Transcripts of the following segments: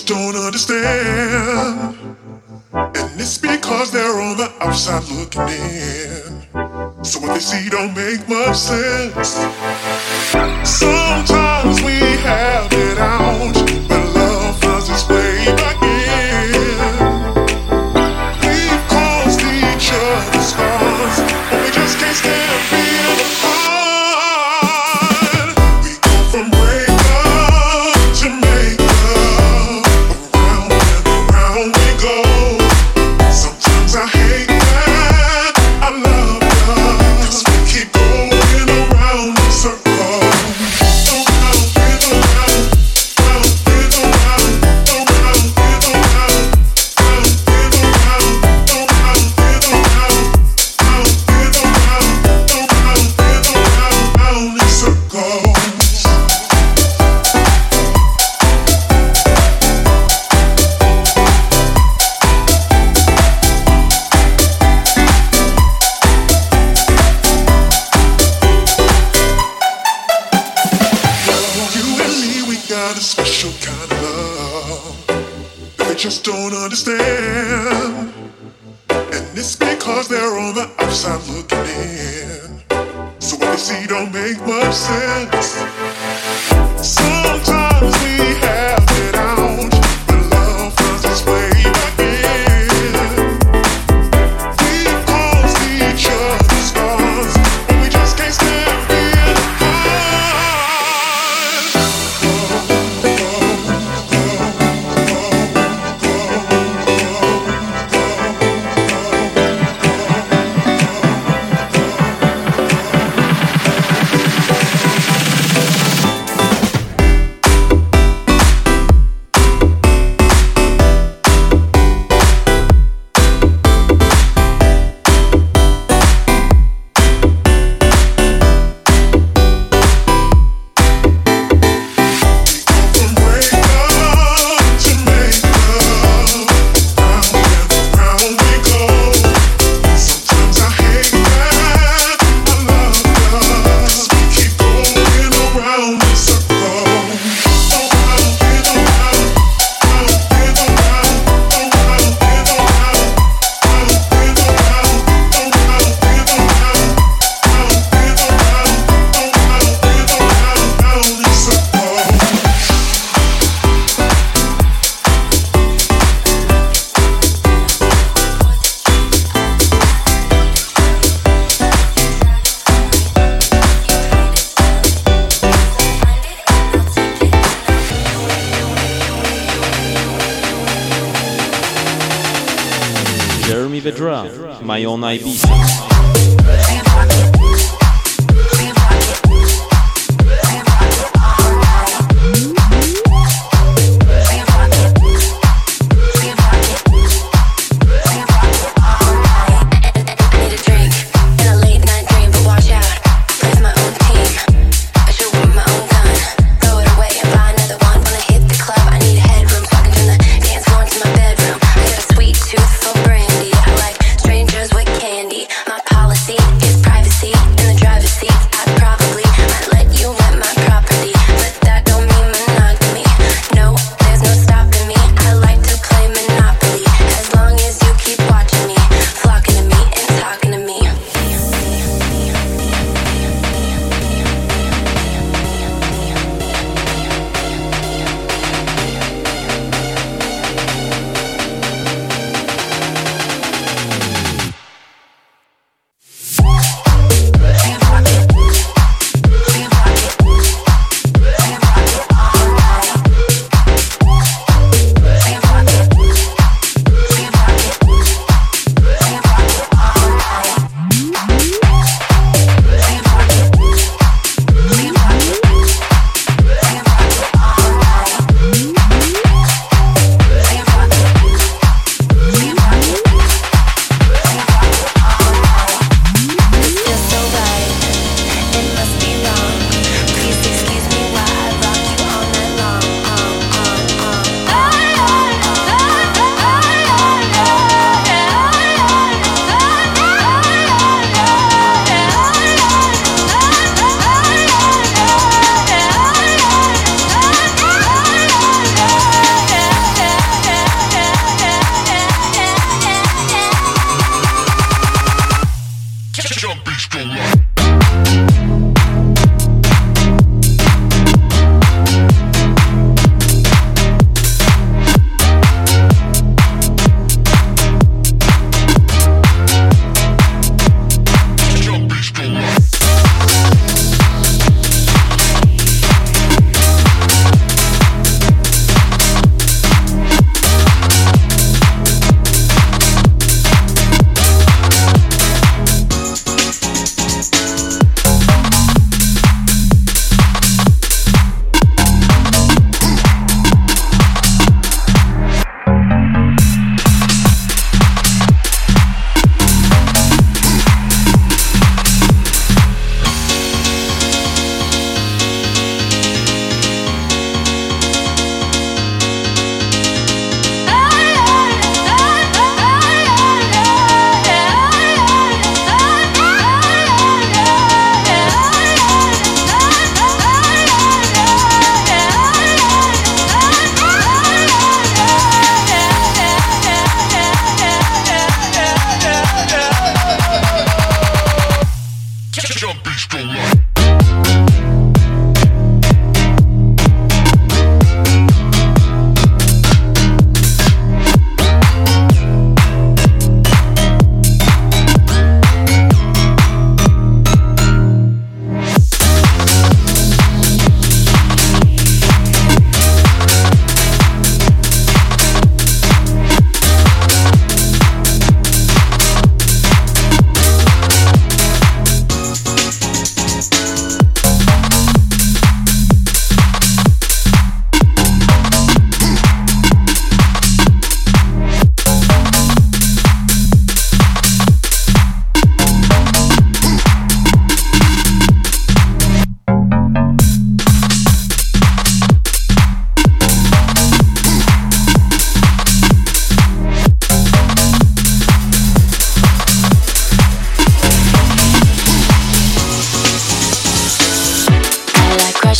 just don't understand. And it's because they're on the outside looking in. So what they see don't make much sense. Sometimes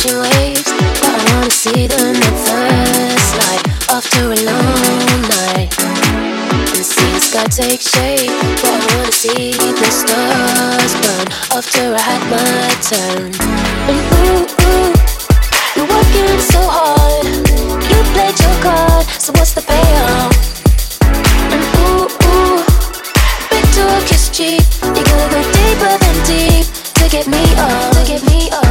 crashing waves, but I wanna see them at first light after a long night. And see the sky take shape, but I wanna see the stars burn after I had my turn. And ooh, ooh, you're working so hard, you played your card, so what's the payoff? And ooh, ooh, big talk is cheap, you gotta go deeper than deep to get me up, to get me up,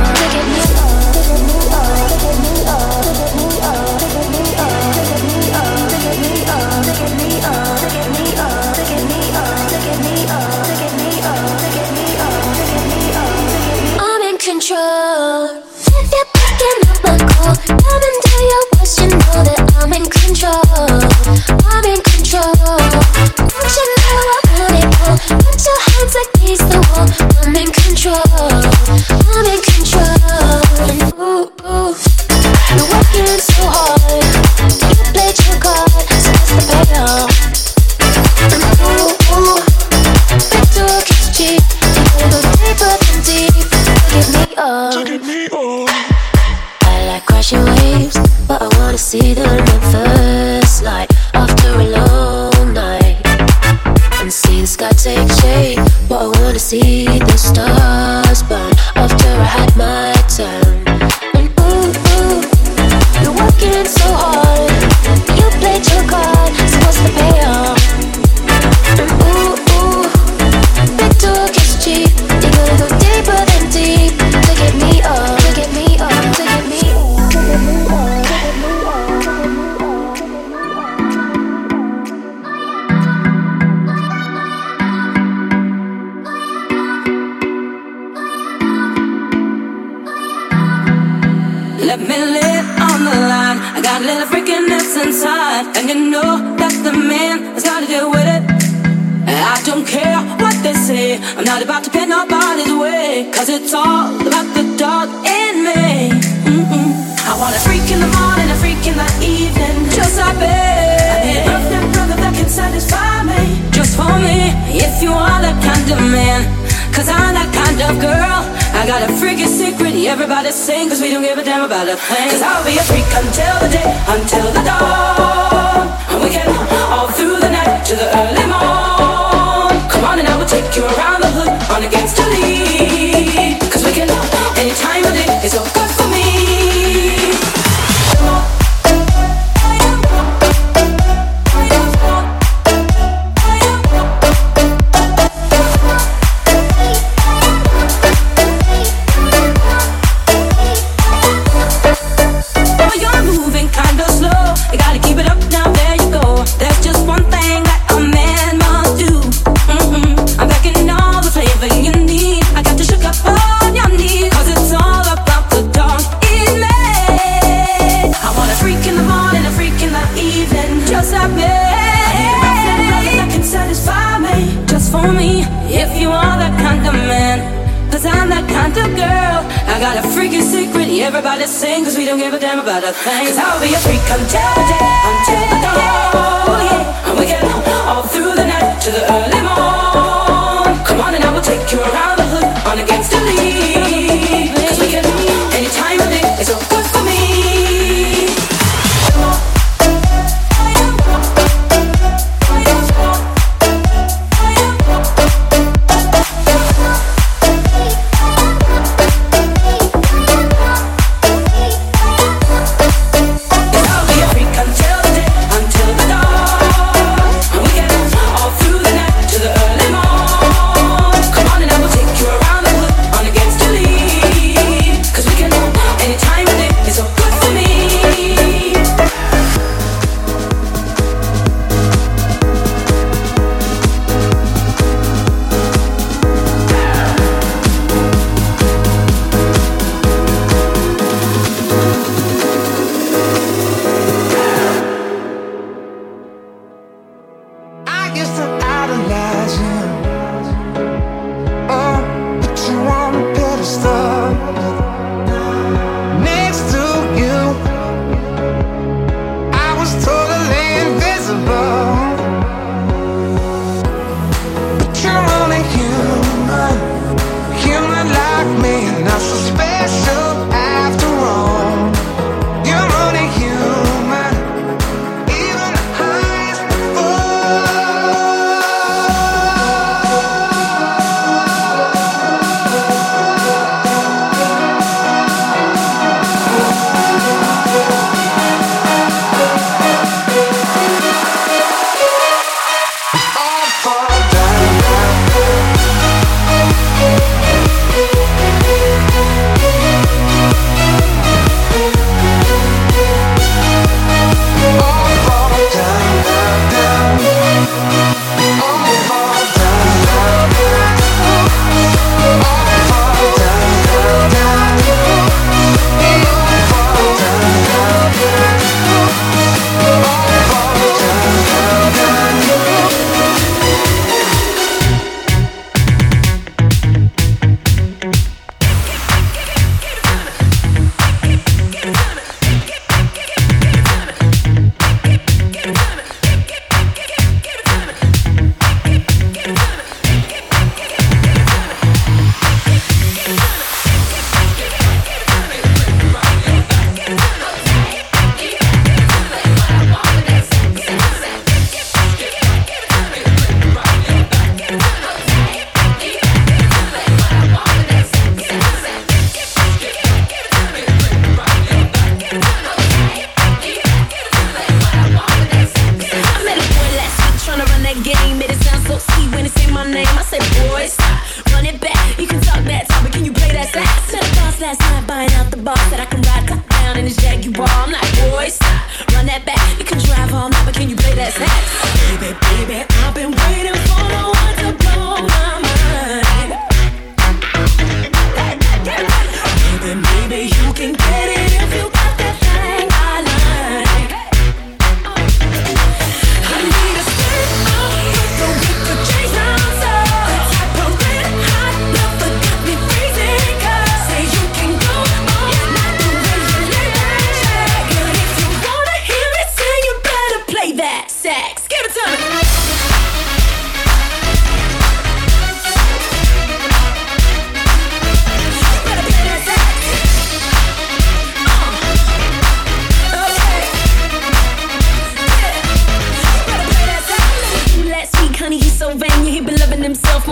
got a little freakiness inside, and you know that's the man that's gotta deal with it. I don't care what they say. I'm not about to pin nobody's way, cause it's all about the dog in me. Mm-mm. I want a freak in the morning, a freak in the evening, just like me. I need a brother that can satisfy me, just for me. If you are that kind of man, cause I'm that kind of girl. I got a freaky secret, everybody sing, cause we don't give a damn about a thing. Cause I'll be a freak until the day, until the dawn. And we can all through the night to the early morn. Come on and I will take you around the hood on against the lead. Cause we can any time of day is so Cause I'll be a freak until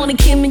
wanna kill me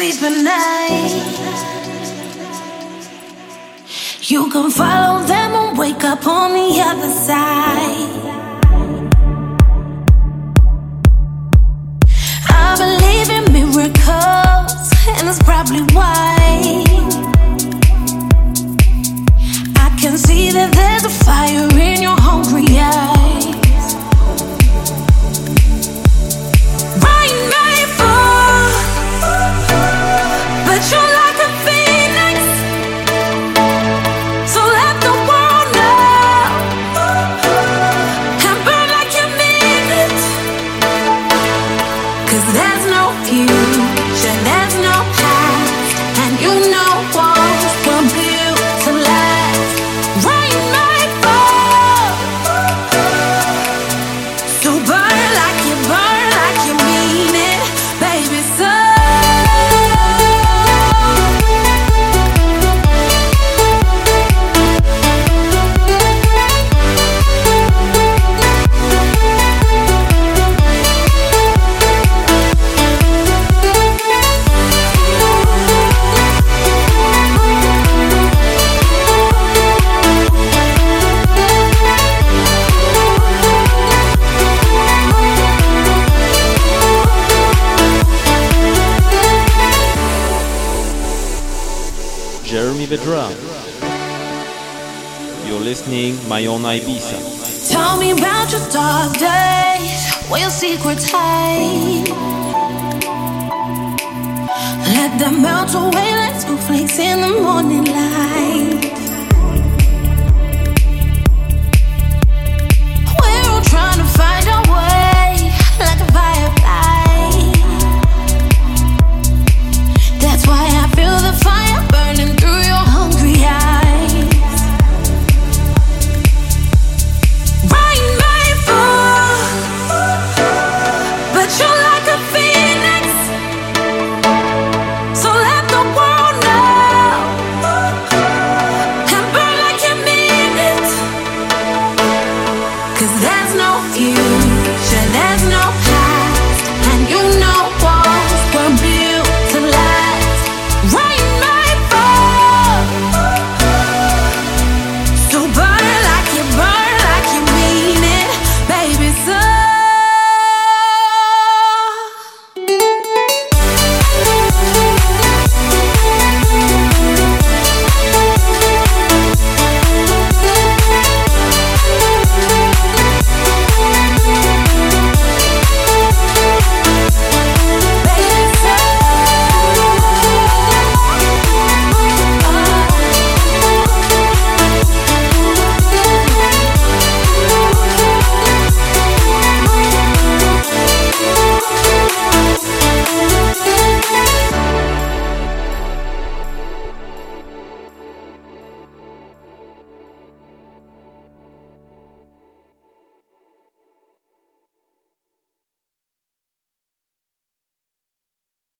sleep at night. You can follow them and wake up on the other side. I believe in miracles, and that's probably why. I can see that there's a fire in your hungry eyes. listening my own Ibiza. Tell me about your dark days, where your secrets hide. Let them melt away like snowflakes in the morning light. We're all trying to